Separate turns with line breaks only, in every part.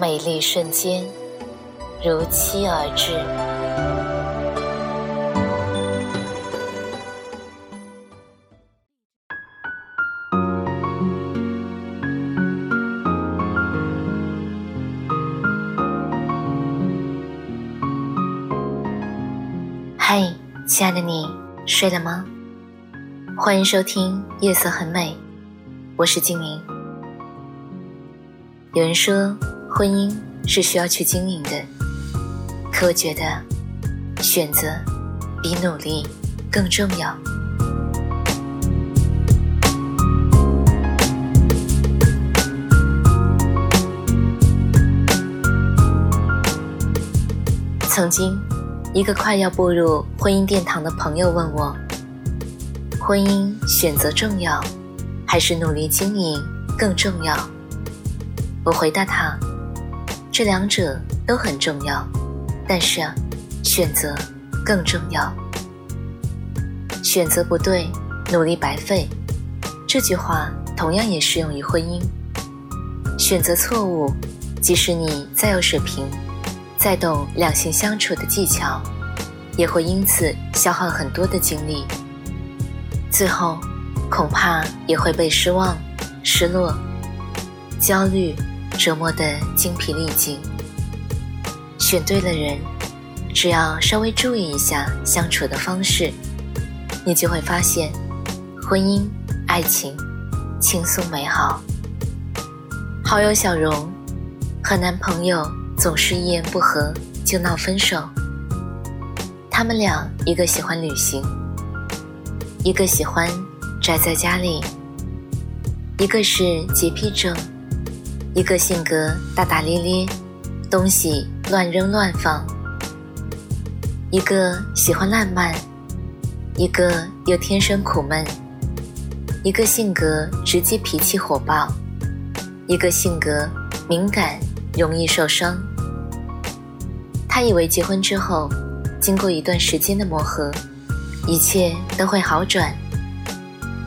美丽瞬间如期而至。嗨，亲爱的你，睡了吗？欢迎收听《夜色很美》，我是静宁。有人说，婚姻是需要去经营的，可我觉得，选择比努力更重要。曾经。一个快要步入婚姻殿堂的朋友问我：“婚姻选择重要，还是努力经营更重要？”我回答他：“这两者都很重要，但是啊，选择更重要。选择不对，努力白费。”这句话同样也适用于婚姻。选择错误，即使你再有水平。再懂两性相处的技巧，也会因此消耗很多的精力，最后恐怕也会被失望、失落、焦虑折磨得精疲力尽。选对了人，只要稍微注意一下相处的方式，你就会发现，婚姻、爱情轻松美好。好友小荣和男朋友。总是一言不合就闹分手。他们俩一个喜欢旅行，一个喜欢宅在家里；一个是洁癖症，一个性格大大咧咧，东西乱扔乱放；一个喜欢浪漫，一个又天生苦闷；一个性格直接脾气火爆，一个性格敏感容易受伤。他以为结婚之后，经过一段时间的磨合，一切都会好转。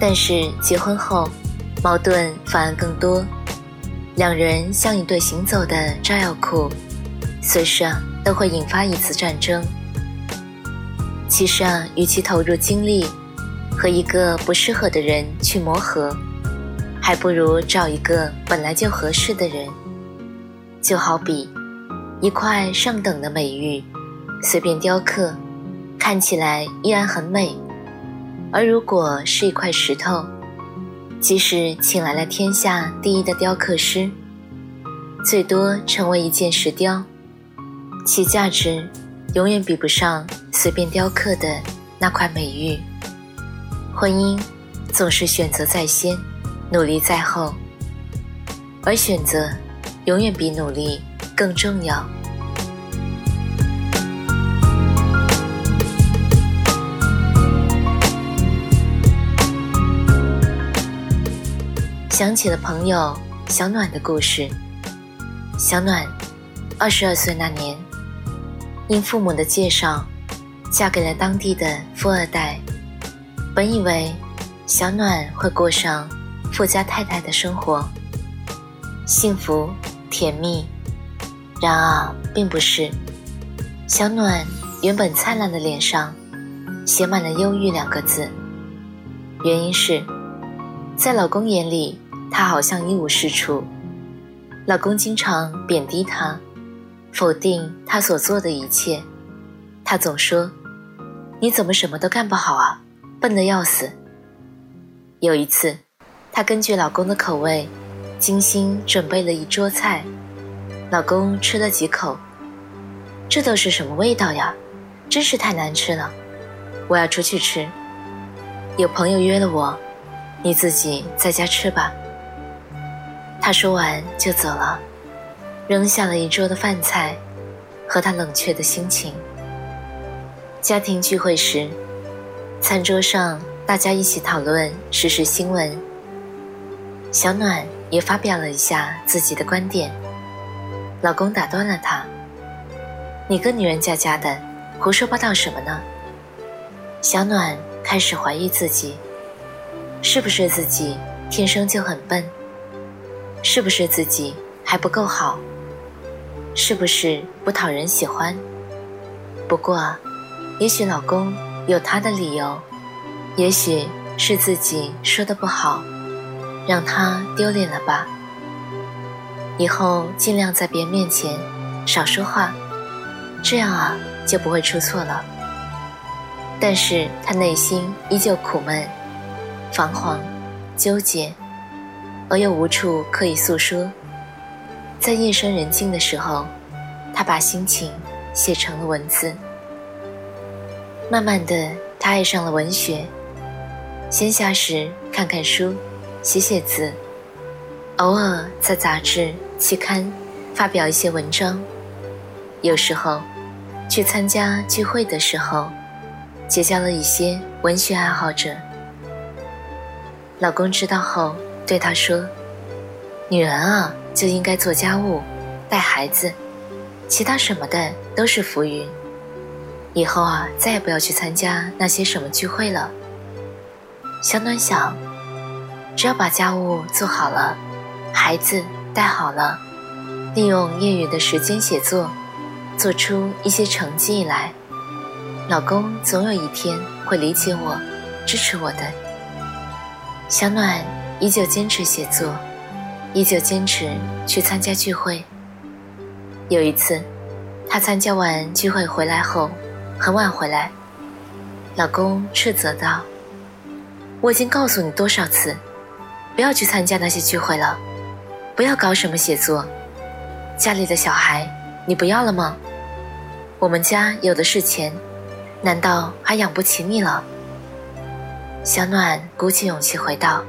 但是结婚后，矛盾反而更多，两人像一对行走的炸药库，随时啊都会引发一次战争。其实啊，与其投入精力和一个不适合的人去磨合，还不如找一个本来就合适的人。就好比。一块上等的美玉，随便雕刻，看起来依然很美；而如果是一块石头，即使请来了天下第一的雕刻师，最多成为一件石雕，其价值永远比不上随便雕刻的那块美玉。婚姻总是选择在先，努力在后，而选择永远比努力。更重要。想起了朋友小暖的故事。小暖二十二岁那年，因父母的介绍，嫁给了当地的富二代。本以为小暖会过上富家太太的生活，幸福甜蜜。然而，并不是。小暖原本灿烂的脸上，写满了“忧郁”两个字。原因是，在老公眼里，她好像一无是处。老公经常贬低她，否定她所做的一切。她总说：“你怎么什么都干不好啊？笨得要死。”有一次，她根据老公的口味，精心准备了一桌菜。老公吃了几口，这都是什么味道呀？真是太难吃了！我要出去吃。有朋友约了我，你自己在家吃吧。他说完就走了。扔下了一桌的饭菜和他冷却的心情。家庭聚会时，餐桌上大家一起讨论时事新闻，小暖也发表了一下自己的观点。老公打断了她：“你个女人家家的，胡说八道什么呢？”小暖开始怀疑自己，是不是自己天生就很笨？是不是自己还不够好？是不是不讨人喜欢？不过，也许老公有他的理由，也许是自己说的不好，让他丢脸了吧。以后尽量在别人面前少说话，这样啊就不会出错了。但是他内心依旧苦闷、彷徨、纠结。而又无处可以诉说，在夜深人静的时候，他把心情写成了文字。慢慢的，他爱上了文学，闲暇时看看书，写写字，偶尔在杂志、期刊发表一些文章。有时候，去参加聚会的时候，结交了一些文学爱好者。老公知道后。对他说：“女人啊，就应该做家务、带孩子，其他什么的都是浮云。以后啊，再也不要去参加那些什么聚会了。”小暖想，只要把家务做好了，孩子带好了，利用业余的时间写作，做出一些成绩来，老公总有一天会理解我，支持我的。小暖。依旧坚持写作，依旧坚持去参加聚会。有一次，她参加完聚会回来后，很晚回来，老公斥责道：“我已经告诉你多少次，不要去参加那些聚会了，不要搞什么写作。家里的小孩你不要了吗？我们家有的是钱，难道还养不起你了？”小暖鼓起勇气回道。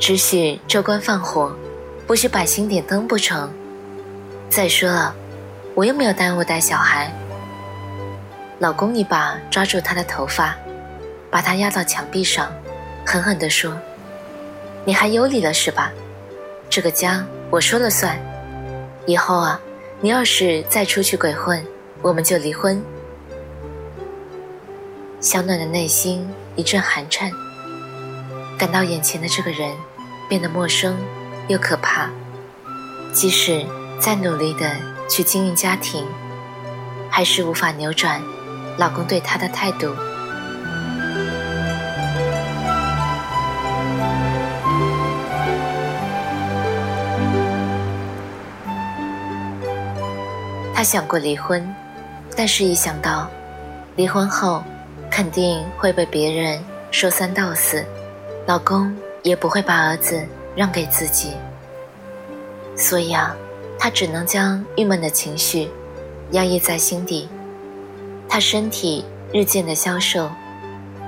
只许州官放火，不许百姓点灯不成？再说了，我又没有耽误带小孩。老公一把抓住她的头发，把她压到墙壁上，狠狠地说：“你还有理了是吧？这个家我说了算。以后啊，你要是再出去鬼混，我们就离婚。”小暖的内心一阵寒颤，感到眼前的这个人。变得陌生又可怕，即使再努力的去经营家庭，还是无法扭转老公对她的态度。她想过离婚，但是一想到离婚后肯定会被别人说三道四，老公。也不会把儿子让给自己，所以啊，他只能将郁闷的情绪压抑在心底。他身体日渐的消瘦，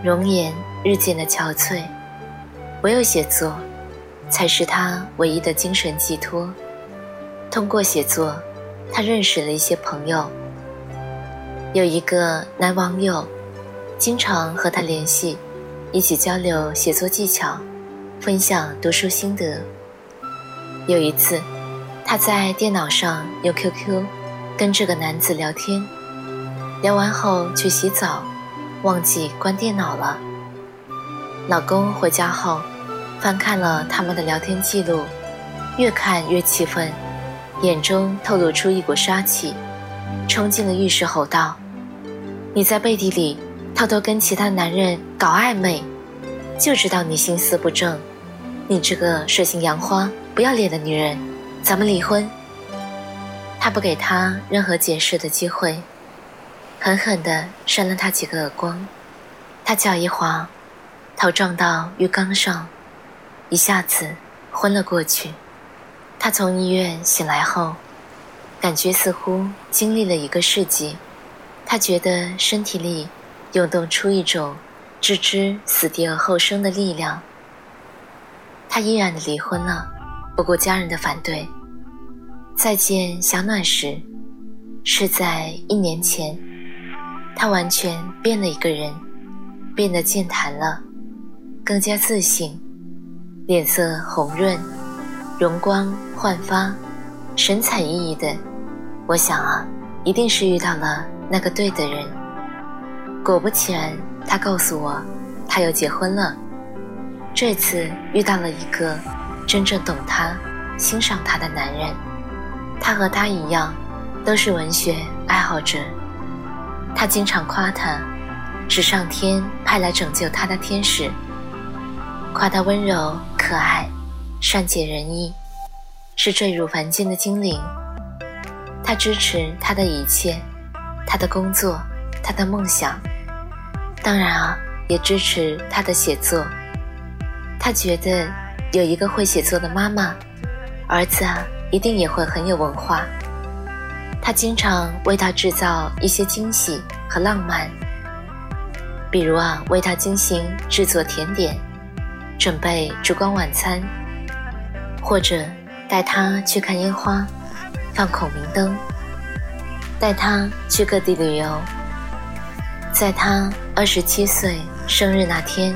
容颜日渐的憔悴，唯有写作才是他唯一的精神寄托。通过写作，他认识了一些朋友，有一个男网友经常和他联系，一起交流写作技巧。分享读书心得。有一次，她在电脑上用 QQ 跟这个男子聊天，聊完后去洗澡，忘记关电脑了。老公回家后，翻看了他们的聊天记录，越看越气愤，眼中透露出一股杀气，冲进了浴室吼道：“你在背地里偷偷跟其他男人搞暧昧，就知道你心思不正。”你这个水性杨花、不要脸的女人，咱们离婚。他不给他任何解释的机会，狠狠地扇了他几个耳光。他脚一滑，头撞到浴缸上，一下子昏了过去。他从医院醒来后，感觉似乎经历了一个世纪。他觉得身体里涌动出一种置之死地而后生的力量。他依然的离婚了，不顾家人的反对。再见小暖时，是在一年前。他完全变了一个人，变得健谈了，更加自信，脸色红润，容光焕发，神采奕奕的。我想啊，一定是遇到了那个对的人。果不其然，他告诉我，他要结婚了。这次遇到了一个真正懂他、欣赏他的男人。他和他一样，都是文学爱好者。他经常夸他，是上天派来拯救他的天使。夸他温柔可爱、善解人意，是坠入凡间的精灵。他支持他的一切，他的工作，他的梦想，当然啊，也支持他的写作。他觉得有一个会写作的妈妈，儿子啊，一定也会很有文化。他经常为他制造一些惊喜和浪漫，比如啊，为他精心制作甜点，准备烛光晚餐，或者带他去看烟花，放孔明灯，带他去各地旅游。在他二十七岁生日那天。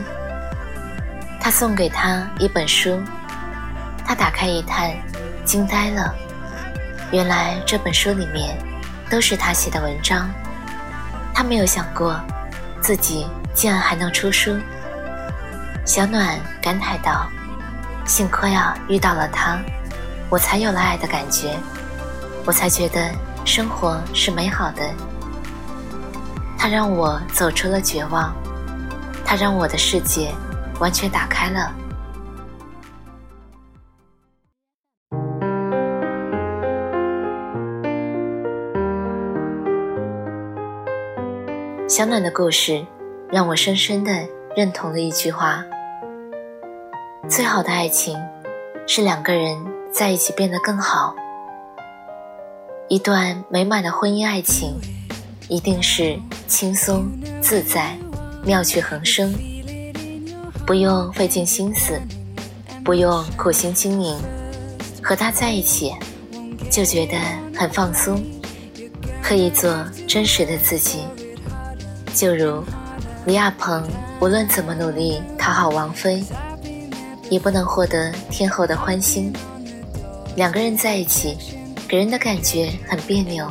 他送给他一本书，他打开一看，惊呆了。原来这本书里面都是他写的文章。他没有想过，自己竟然还能出书。小暖感慨道：“幸亏啊，遇到了他，我才有了爱的感觉，我才觉得生活是美好的。他让我走出了绝望，他让我的世界。”完全打开了。小暖的故事让我深深的认同了一句话：最好的爱情是两个人在一起变得更好。一段美满的婚姻爱情，一定是轻松自在、妙趣横生。不用费尽心思，不用苦心经营，和他在一起就觉得很放松，可以做真实的自己。就如李亚鹏，无论怎么努力讨好王菲，也不能获得天后的欢心。两个人在一起，给人的感觉很别扭。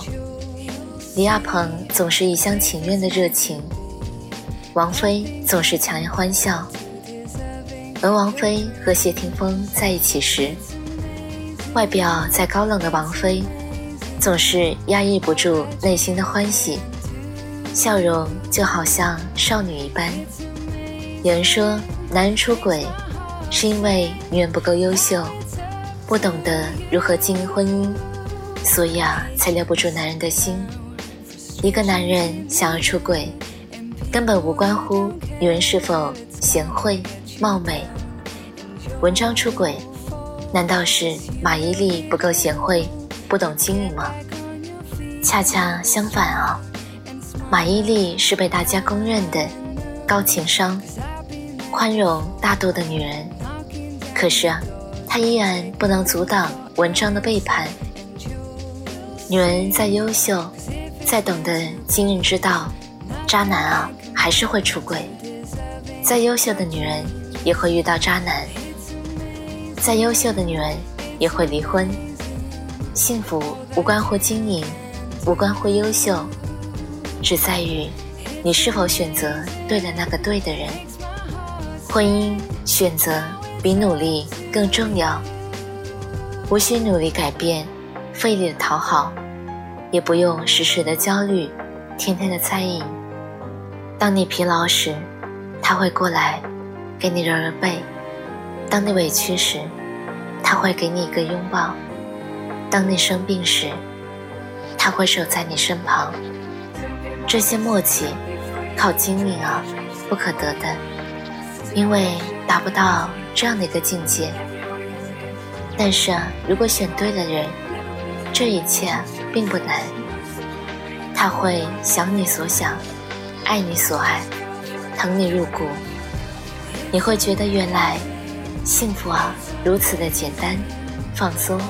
李亚鹏总是一厢情愿的热情，王菲总是强颜欢笑。而王菲和谢霆锋在一起时，外表再高冷的王菲，总是压抑不住内心的欢喜，笑容就好像少女一般。有人说，男人出轨，是因为女人不够优秀，不懂得如何经营婚姻，所以啊，才留不住男人的心。一个男人想要出轨，根本无关乎女人是否贤惠。貌美，文章出轨，难道是马伊琍不够贤惠，不懂经营吗？恰恰相反啊，马伊琍是被大家公认的高情商、宽容大度的女人。可是啊，她依然不能阻挡文章的背叛。女人再优秀，再懂得经营之道，渣男啊还是会出轨。再优秀的女人。也会遇到渣男，再优秀的女人也会离婚。幸福无关乎经营，无关乎优秀，只在于你是否选择对了那个对的人。婚姻选择比努力更重要，无需努力改变，费力的讨好，也不用时时的焦虑，天天的猜疑。当你疲劳时，他会过来。给你揉揉背，当你委屈时，他会给你一个拥抱；当你生病时，他会守在你身旁。这些默契，靠经营啊，不可得的，因为达不到这样的一个境界。但是啊，如果选对了人，这一切并不难。他会想你所想，爱你所爱，疼你入骨。你会觉得原来幸福啊如此的简单、放松。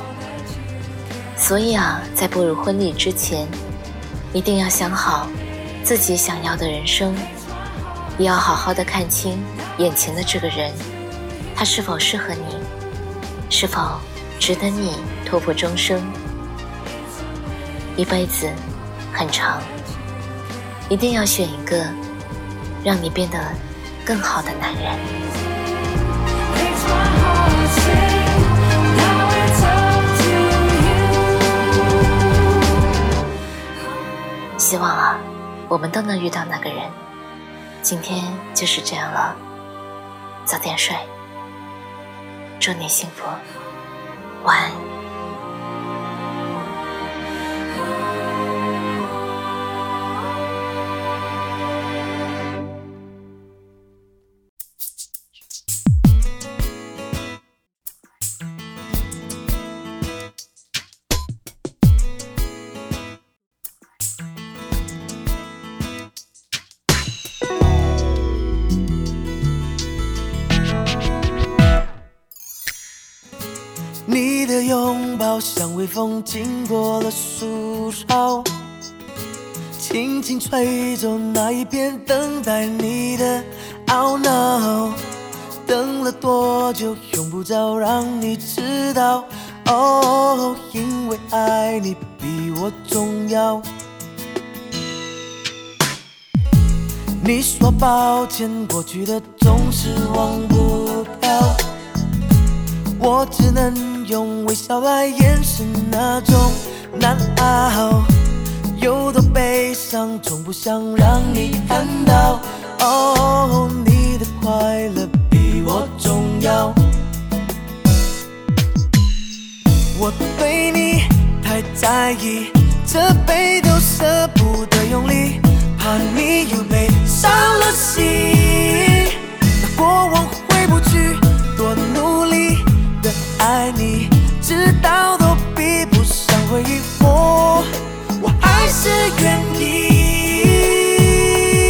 所以啊，在步入婚礼之前，一定要想好自己想要的人生，也要好好的看清眼前的这个人，他是否适合你，是否值得你托付终生。一辈子很长，一定要选一个让你变得更好的男人。希望啊，我们都能遇到那个人。今天就是这样了，早点睡，祝你幸福，晚安。
像微风经过了树梢，轻轻吹走那一片等待你的懊恼。等了多久，用不着让你知道。哦，因为爱你比我重要。你说抱歉，过去的总是忘不掉，我只能。用微笑来掩饰那种难熬，有多悲伤，从不想让你看到。哦，你的快乐比我重要。我对你太在意，这杯都舍不得用力，怕你又被伤了心。那过往知道都比不上回忆，我我还是愿意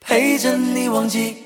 陪着你忘记。